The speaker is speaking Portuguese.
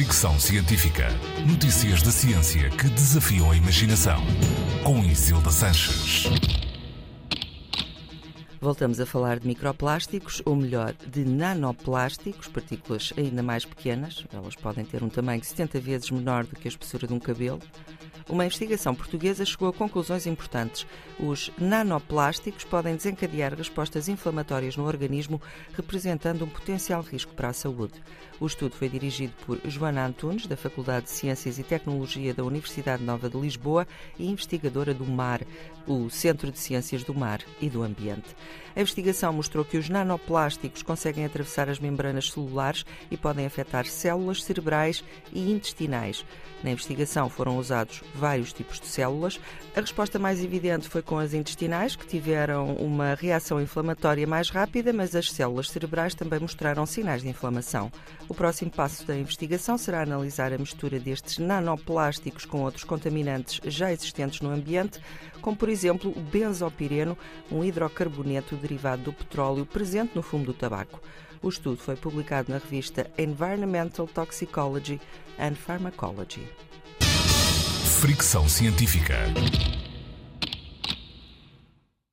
Fricção Científica. Notícias da ciência que desafiam a imaginação. Com Isilda Sanches. Voltamos a falar de microplásticos, ou melhor, de nanoplásticos, partículas ainda mais pequenas. Elas podem ter um tamanho 70 vezes menor do que a espessura de um cabelo. Uma investigação portuguesa chegou a conclusões importantes. Os nanoplásticos podem desencadear respostas inflamatórias no organismo, representando um potencial risco para a saúde. O estudo foi dirigido por Joana Antunes, da Faculdade de Ciências e Tecnologia da Universidade Nova de Lisboa e investigadora do MAR, o Centro de Ciências do Mar e do Ambiente. A investigação mostrou que os nanoplásticos conseguem atravessar as membranas celulares e podem afetar células cerebrais e intestinais. Na investigação foram usados vários tipos de células. A resposta mais evidente foi com as intestinais, que tiveram uma reação inflamatória mais rápida, mas as células cerebrais também mostraram sinais de inflamação. O próximo passo da investigação será analisar a mistura destes nanoplásticos com outros contaminantes já existentes no ambiente, como por exemplo o benzopireno, um hidrocarboneto derivado do petróleo presente no fumo do tabaco. O estudo foi publicado na revista Environmental Toxicology and Pharmacology. Fricção Científica.